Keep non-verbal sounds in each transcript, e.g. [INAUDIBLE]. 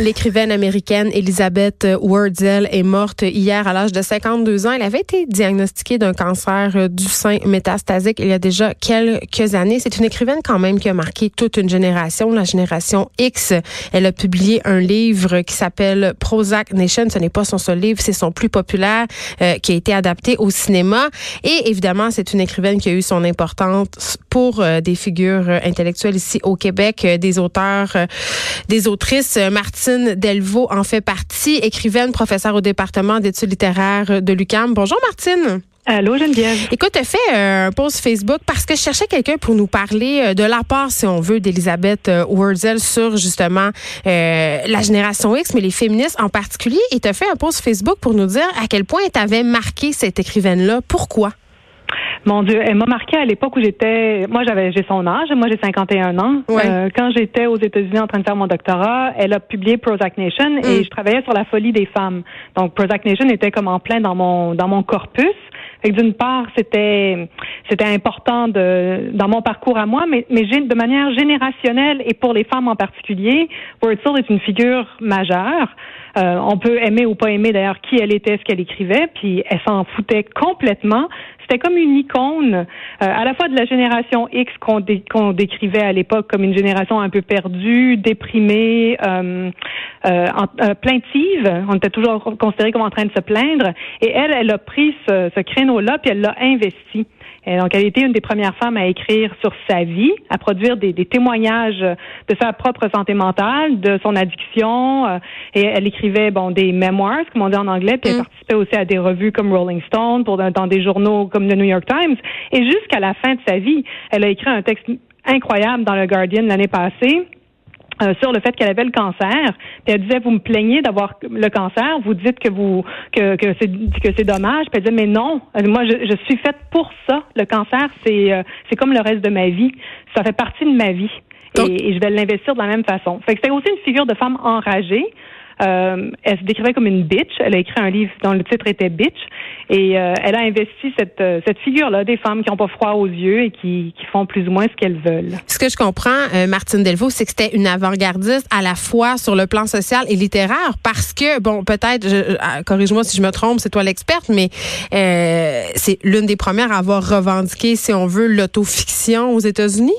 L'écrivaine américaine Elizabeth Wardell est morte hier à l'âge de 52 ans. Elle avait été diagnostiquée d'un cancer du sein métastasique il y a déjà quelques années. C'est une écrivaine quand même qui a marqué toute une génération, la génération X. Elle a publié un livre qui s'appelle Prozac Nation. Ce n'est pas son seul livre, c'est son plus populaire euh, qui a été adapté au cinéma. Et évidemment, c'est une écrivaine qui a eu son importance pour euh, des figures intellectuelles ici au Québec, euh, des auteurs, des autrices. Martine Delvaux en fait partie, écrivaine, professeure au département d'études littéraires de l'UQAM. Bonjour Martine. Allô Geneviève. Écoute, tu as fait euh, un post Facebook parce que je cherchais quelqu'un pour nous parler euh, de l'apport, si on veut, d'Elisabeth euh, Wurzel sur justement la génération X, mais les féministes en particulier. Et tu as fait un post Facebook pour nous dire à quel point tu avais marqué cette écrivaine-là. Pourquoi? Mon Dieu, elle m'a marqué à l'époque où j'étais. Moi, j'avais, j'ai son âge. Moi, j'ai 51 ans. Euh, quand j'étais aux États-Unis en train de faire mon doctorat, elle a publié Prozac Nation et mm. je travaillais sur la folie des femmes. Donc, Prozac Nation était comme en plein dans mon dans mon corpus. Et d'une part, c'était c'était important de dans mon parcours à moi, mais mais de manière générationnelle et pour les femmes en particulier, Wurzel est une figure majeure. Euh, on peut aimer ou pas aimer d'ailleurs qui elle était, ce qu'elle écrivait, puis elle s'en foutait complètement. C'était comme une icône, euh, à la fois de la génération X qu'on décrivait à l'époque comme une génération un peu perdue, déprimée, euh, euh, plaintive. On était toujours considéré comme en train de se plaindre. Et elle, elle a pris ce, ce créneau-là puis elle l'a investi. Et donc, elle a été une des premières femmes à écrire sur sa vie, à produire des, des témoignages de sa propre santé mentale, de son addiction. Euh, et elle écrivait bon des memoirs, comme on dit en anglais, puis elle mm. participait aussi à des revues comme Rolling Stone, pour dans des journaux comme le New York Times. Et jusqu'à la fin de sa vie, elle a écrit un texte incroyable dans le Guardian l'année passée euh, sur le fait qu'elle avait le cancer. Puis elle disait vous me plaignez d'avoir le cancer, vous dites que vous que que c'est que c'est dommage. Puis elle disait mais non, moi je, je suis faite pour ça. Le cancer c'est euh, c'est comme le reste de ma vie. Ça fait partie de ma vie. Et, et, je vais l'investir de la même façon. Fait que c'était aussi une figure de femme enragée. Euh, elle se décrivait comme une bitch. Elle a écrit un livre dont le titre était Bitch. Et euh, elle a investi cette, euh, cette figure-là des femmes qui n'ont pas froid aux yeux et qui, qui font plus ou moins ce qu'elles veulent. Ce que je comprends, Martine Delvaux, c'est que c'était une avant-gardiste à la fois sur le plan social et littéraire parce que, bon, peut-être, corrige-moi si je me trompe, c'est toi l'experte, mais c'est l'une des premières à avoir revendiqué, si on veut, l'autofiction aux États-Unis?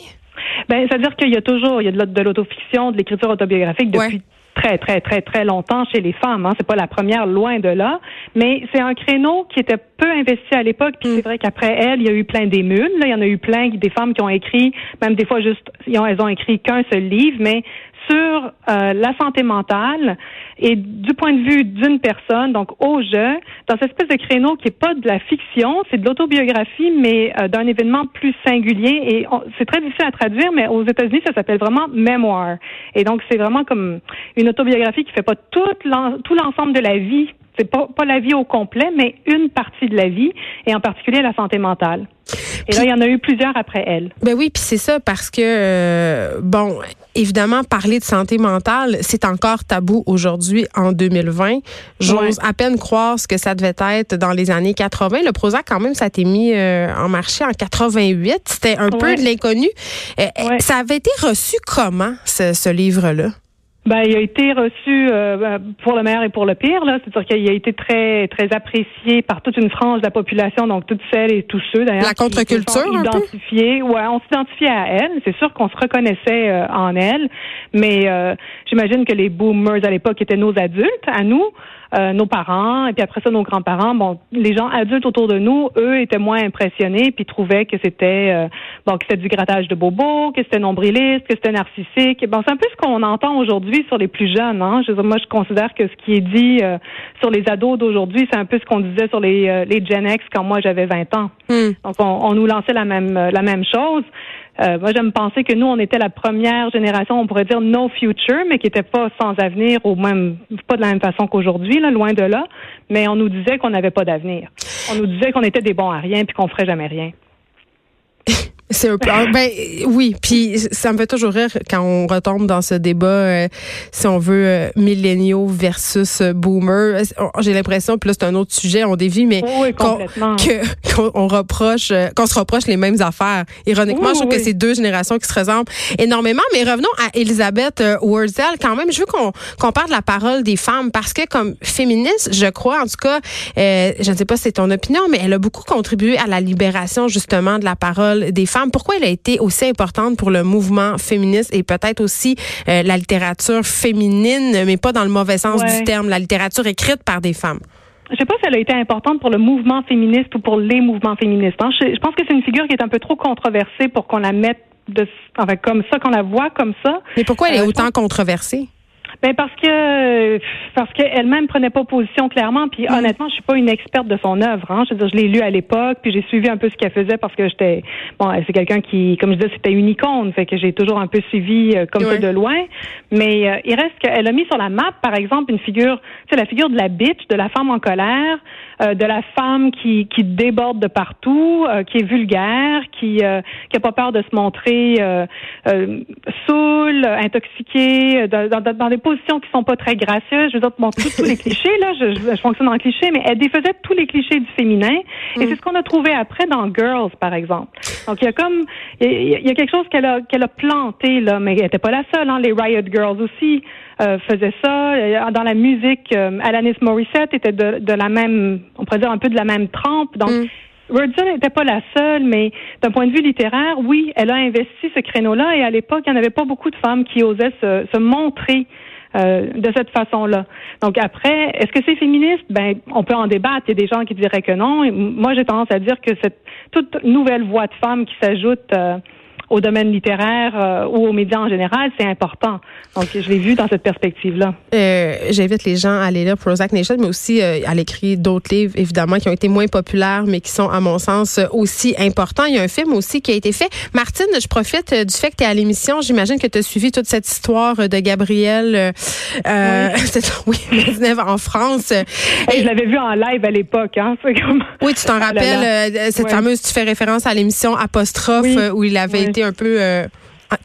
Ben, c'est-à-dire qu'il y a toujours, il y a de l'autofiction, de l'écriture autobiographique depuis très, très, très, très longtemps chez les femmes. Hein. C'est pas la première, loin de là. Mais c'est un créneau qui était peu investi à l'époque. Puis c'est mm. vrai qu'après elle, il y a eu plein d'émules. il y en a eu plein des femmes qui ont écrit, même des fois juste, elles ont écrit qu'un seul livre, mais sur euh, la santé mentale et du point de vue d'une personne, donc au jeu, dans cette espèce de créneau qui est pas de la fiction, c'est de l'autobiographie, mais euh, d'un événement plus singulier. Et c'est très difficile à traduire, mais aux États-Unis, ça s'appelle vraiment mémoire. Et donc, c'est vraiment comme une autobiographie qui fait pas tout l'ensemble de la vie c'est pas, pas la vie au complet, mais une partie de la vie, et en particulier la santé mentale. Et là, il y en a eu plusieurs après elle. Ben oui, puis c'est ça parce que euh, bon, évidemment, parler de santé mentale, c'est encore tabou aujourd'hui en 2020. J'ose à peine croire ce que ça devait être dans les années 80. Le Prozac, quand même, ça a été mis euh, en marché en 88. C'était un peu de l'inconnu. Euh, ça avait été reçu comment ce livre-là? Ben, il a été reçu euh, ben, pour le meilleur et pour le pire. Là, c'est-à-dire qu'il a été très très apprécié par toute une frange de la population, donc toutes celles et tous ceux d'ailleurs. La contre-culture, un peu? Ouais, on s'identifiait à elle. C'est sûr qu'on se reconnaissait euh, en elle, mais euh, j'imagine que les boomers à l'époque étaient nos adultes, à nous. Euh, nos parents et puis après ça nos grands-parents. Bon, les gens adultes autour de nous, eux, étaient moins impressionnés puis trouvaient que c'était euh, bon que c'était du grattage de bobo, que c'était nombriliste, que c'était narcissique. Bon, c'est un peu ce qu'on entend aujourd'hui sur les plus jeunes. Hein? Je, moi, je considère que ce qui est dit euh, sur les ados d'aujourd'hui, c'est un peu ce qu'on disait sur les les Gen X quand moi j'avais 20 ans. Hmm. Donc on, on, nous lançait la même la même chose. Euh, moi, j'aime penser que nous, on était la première génération, on pourrait dire no future, mais qui n'était pas sans avenir, ou même pas de la même façon qu'aujourd'hui, là, loin de là. Mais on nous disait qu'on n'avait pas d'avenir. On nous disait qu'on était des bons à rien puis qu'on ferait jamais rien. [LAUGHS] C'est un peu. Ah, ben oui, puis ça me fait toujours rire quand on retombe dans ce débat, euh, si on veut euh, milléniaux versus euh, boomers. J'ai l'impression, puis là c'est un autre sujet, on dévie, mais qu'on [LAUGHS] reproche, qu'on se reproche les mêmes affaires. Ironiquement, je trouve que c'est deux générations qui se ressemblent énormément. Mais revenons à Elisabeth Wurzel. Quand même, je veux qu'on qu'on parle de la parole des femmes parce que comme féministe, je crois, en tout cas, je ne sais pas si c'est ton opinion, mais elle a beaucoup contribué à la libération justement de la parole des femmes pourquoi elle a été aussi importante pour le mouvement féministe et peut-être aussi euh, la littérature féminine, mais pas dans le mauvais sens du terme, la littérature écrite par des femmes? Je sais pas si elle a été importante pour le mouvement féministe ou pour les mouvements féministes. Hein. Je, pense que c'est une figure qui est un peu trop controversée pour qu'on la mette de, enfin, comme ça, qu'on la voit comme ça. Mais pourquoi elle est euh, autant controversée? Ben parce que parce qu'elle-même prenait pas position clairement. Puis honnêtement, je suis pas une experte de son œuvre. Hein. Je veux dire, je l'ai lu à l'époque, puis j'ai suivi un peu ce qu'elle faisait parce que j'étais bon, c'est quelqu'un qui, comme je disais, c'était une icône, fait que j'ai toujours un peu suivi euh, comme ça de loin. Mais euh, il reste qu'elle a mis sur la map, par exemple, une figure, c'est la figure de la bitch, de la femme en colère, de la femme qui qui déborde de partout, qui est vulgaire, qui qui a pas peur de se montrer saoule, intoxiquée, dans, dans, dans des positions qui sont pas très gracieuses. Je veux dire, bon, tous, les [LAUGHS] clichés, là, je, je, fonctionne en cliché, mais elle défaisait tous les clichés du féminin. Et mm. c'est ce qu'on a trouvé après dans Girls, par exemple. Donc, il y a comme, il y a quelque chose qu'elle a, qu'elle a planté, là, mais elle n'était pas la seule, hein. Les Riot Girls aussi euh, faisaient ça. Dans la musique, euh, Alanis Morissette était de, de, la même, on pourrait dire un peu de la même trempe. Donc, mm. n'était pas la seule, mais d'un point de vue littéraire, oui, elle a investi ce créneau-là et à l'époque, il n'y en avait pas beaucoup de femmes qui osaient se, se montrer euh, de cette façon-là. Donc après, est-ce que c'est féministe? Ben, on peut en débattre. Il y a des gens qui diraient que non. moi, j'ai tendance à dire que cette toute nouvelle voix de femme qui s'ajoute euh, au domaine littéraire euh, ou aux médias en général, c'est important. Donc, je l'ai vu dans cette perspective-là. Euh, J'invite les gens à aller lire Prozac Nation, mais aussi euh, à l'écrire d'autres livres, évidemment, qui ont été moins populaires, mais qui sont, à mon sens, aussi importants. Il y a un film aussi qui a été fait. Martine, je profite euh, du fait que tu es à l'émission. J'imagine que tu as suivi toute cette histoire de Gabriel euh, oui. [LAUGHS] oui en France. [LAUGHS] Et je l'avais vu en live à l'époque. Hein, comme... Oui, tu t'en [LAUGHS] ah rappelles, cette fameuse, tu fais référence à l'émission Apostrophe, où il avait été un peu euh,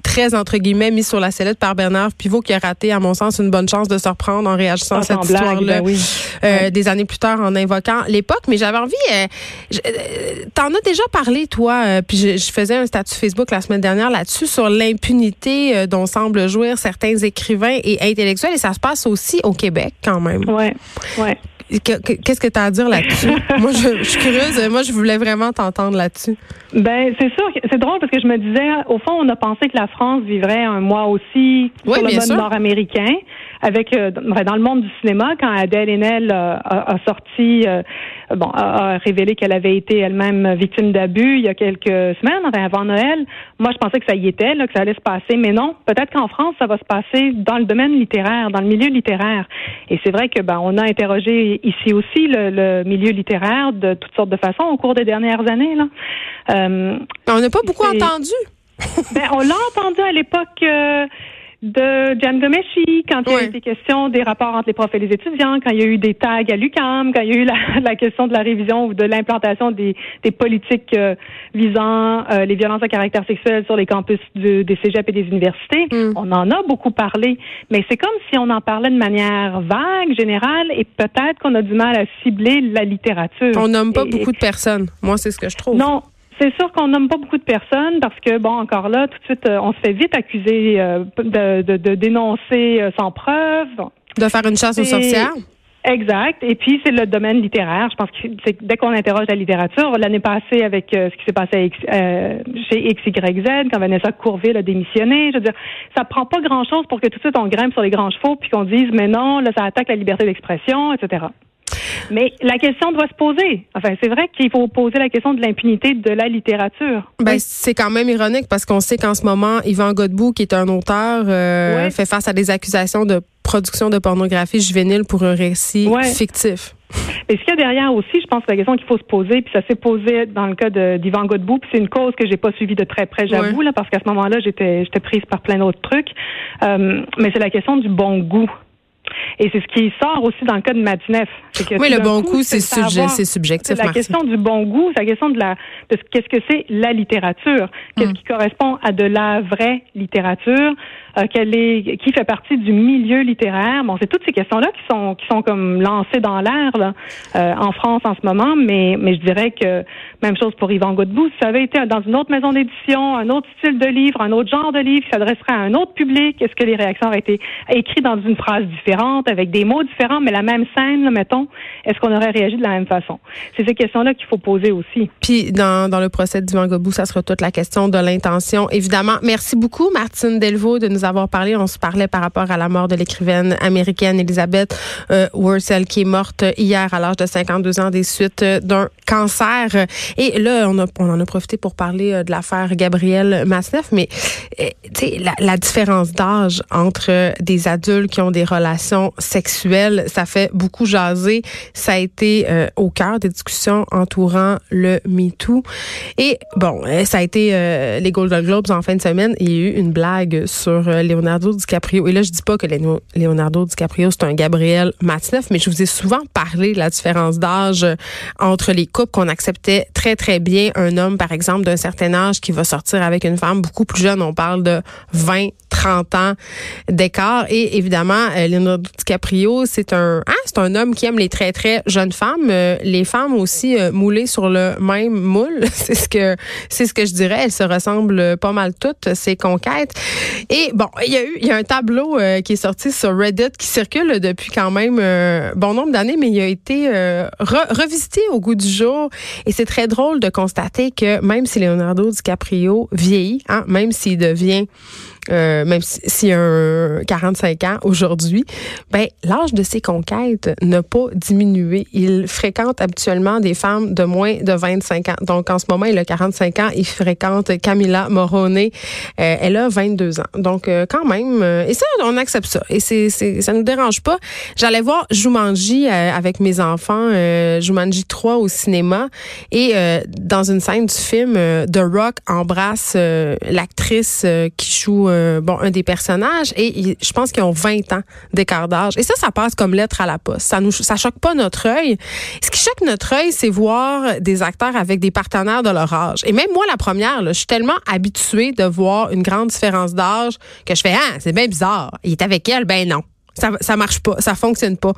très entre guillemets mis sur la sellette par Bernard Pivot qui a raté à mon sens une bonne chance de se reprendre en réagissant à cette histoire-là ben euh, des années plus tard en invoquant l'époque. Mais j'avais envie euh, t'en as déjà parlé toi puis je, faisais un statut Facebook la semaine dernière là-dessus sur l'impunité dont semblent jouir certains écrivains et intellectuels. Et ça se passe aussi au Québec quand même. Ouais ouais Qu'est-ce que tu as à dire là-dessus? [LAUGHS] moi, je, suis curieuse. Moi, je voulais vraiment t'entendre là-dessus. Ben, c'est sûr. C'est drôle parce que je me disais, au fond, on a pensé que la France vivrait un mois aussi sur le mode nord-américain avec euh, dans le monde du cinéma quand Adèle Haenel euh, a, sorti euh, bon a, révélé qu'elle avait été elle-même victime d'abus il y a quelques semaines avant Noël moi je pensais que ça y était là, que ça allait se passer mais non peut-être qu'en France ça va se passer dans le domaine littéraire dans le milieu littéraire. Et c'est vrai que ben on a interrogé ici aussi le, milieu littéraire de toutes sortes de façons au cours des dernières années là. On n'a pas beaucoup entendu. Ben, on l'a entendu à l'époque de Jan Gomeshi, quand il y a été question des rapports entre les profs et les étudiants, quand il y a eu des tags à l'UCAM, quand il y a eu [LAUGHS] la, question de la révision ou de l'implantation des, politiques euh, visant euh, les violences à caractère sexuel sur les campus des cégeps et des universités. Mm. On en a beaucoup parlé, mais c'est comme si on en parlait de manière vague, générale, et peut-être qu'on a du mal à cibler la littérature. On nomme pas beaucoup de personnes. Moi, c'est ce que je trouve. Non, c'est sûr qu'on nomme pas beaucoup de personnes parce que, bon, encore là, tout de suite, euh, on se fait vite accuser euh, de, de, dénoncer euh, sans preuve. De faire une chasse aux sorcières? Exact. Et puis, c'est le domaine littéraire. Je pense que c'est dès qu'on interroge la littérature, l'année passée avec ce qui s'est passé chez XYZ, quand Vanessa Courville a démissionné, je veux dire, ça prend pas grand-chose pour que tout de suite on grimpe sur les grands chevaux puis qu'on dise, mais non, là, ça attaque la liberté d'expression, etc. Mais la question doit se poser. Enfin, c'est vrai qu'il faut poser la question de l'impunité de la littérature. Ben, c'est quand même ironique parce qu'on sait qu'en ce moment, Yvan Godbout, qui est un auteur, euh, fait face à des accusations de production de pornographie juvénile pour un récit fictif. Et ce qu'il y a derrière aussi, je pense que la question qu'il faut se poser, puis ça s'est posé dans le cas d'Yvan Godbout, puis c'est une cause que j'ai pas suivie de très près, j'avoue, là, parce qu'à ce moment-là, j'étais j'étais prise par plein d'autres trucs. Euh, mais c'est la question du bon goût. Et c'est ce qui sort aussi dans le cas de Madineff. oui, le bon goût, c'est subjectif. C'est la question du bon goût, c'est la question de la de qu'est-ce que c'est la littérature, qu'est-ce mm. qui correspond à de la vraie littérature, euh, qu'elle est, qui fait partie du milieu littéraire? Bon, c'est toutes ces questions-là qui sont qui sont comme lancées dans l'air euh, en France en ce moment, mais mais je dirais que même chose pour Yvan Godbout. Si ça avait été dans une autre maison d'édition, un autre style de livre, un autre genre de livre, qui s'adresserait à un autre public, est-ce que les réactions auraient été écrites dans une phrase différente, avec des mots différents, mais la même scène, mettons, est-ce qu'on aurait réagi de la même façon? C'est ces questions-là qu'il faut poser aussi. Puis dans dans le procès d'Yvan Godbout, ça sera toute la question de l'intention. Évidemment, merci beaucoup Martine Delvaux de nous avoir parlé. On se parlait par rapport à la mort de l'écrivaine américaine Elizabeth euh, qui est morte hier à l'âge de 52 ans des suites d'un cancer. Et là, on, a, on en a profité pour parler euh, de l'affaire Gabrielle Masneff, mais euh, la, la différence d'âge entre des adultes qui ont des relations sexuelles, ça fait beaucoup jaser. Ça a été euh, au cœur des discussions entourant le MeToo. Et bon, ça a été les Golden Globes en fin de semaine. Il y a eu une blague sur Leonardo DiCaprio. Et là, je dis pas que Leonardo DiCaprio, c'est un Gabriel Matzneff, mais je vous ai souvent parlé de la différence d'âge entre les couples qu'on acceptait très, très bien. Un homme, par exemple, d'un certain âge qui va sortir avec une femme beaucoup plus jeune. On parle de 20, 30 ans d'écart. Et évidemment, euh, Leonardo DiCaprio, c'est un, hein, c'est un homme qui aime les très, très jeunes femmes. Euh, les femmes aussi euh, moulées sur le même moule. [LAUGHS] c'est ce que, je dirais. Elles se ressemblent pas mal toutes, ces conquêtes. Et bon, il y a eu, il y a un tableau qui est sorti sur Reddit qui circule depuis quand même bon nombre d'années, mais il a été revisité au goût du jour. Et c'est très drôle de constater que même si Leonardo DiCaprio vieillit, hein, même s'il devient euh, même s'il a 45 ans aujourd'hui, ben l'âge de ses conquêtes n'a pas diminué. Il fréquente habituellement des femmes de moins de 25 ans. Donc en ce moment, il a 45 ans. Il fréquente Camilla Morone. Euh, elle a 22 ans. Donc euh, quand même, et ça, on accepte ça. Et c'est, c'est ça nous dérange pas. J'allais voir Jumanji avec mes enfants, Jumanji 3 au cinéma, et dans une scène du film, The Rock embrasse l'actrice qui joue euh, un des personnages et je pense qu'ils ont 20 ans d'écart d'âge. Et ça, ça passe comme lettre à la poste. Ça nous, ça choque pas notre œil. Ce qui choque notre œil, c'est voir des acteurs avec des partenaires de leur âge. Et même moi, la première, je suis tellement habituée de voir une grande différence d'âge que je fais ah c'est bien bizarre. Il est avec elle, ben non. Ça, ça marche pas, ça fonctionne pas.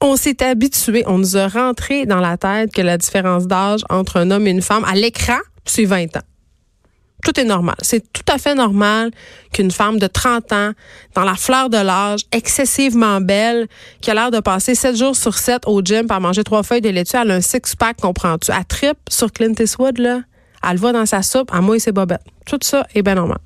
On s'est habitué, on nous a rentré dans la tête que la différence d'âge entre un homme et une femme à l'écran, c'est 20 ans tout est normal. C'est tout à fait normal qu'une femme de 30 ans, dans la fleur de l'âge, excessivement belle, qui a l'air de passer 7 jours sur 7 au gym pour manger trois feuilles de laitue, elle a un six-pack, comprends-tu? Elle tripe sur Clint Eastwood, là. Elle le voit dans sa soupe, à moi et ses bobettes. Tout ça est bien normal.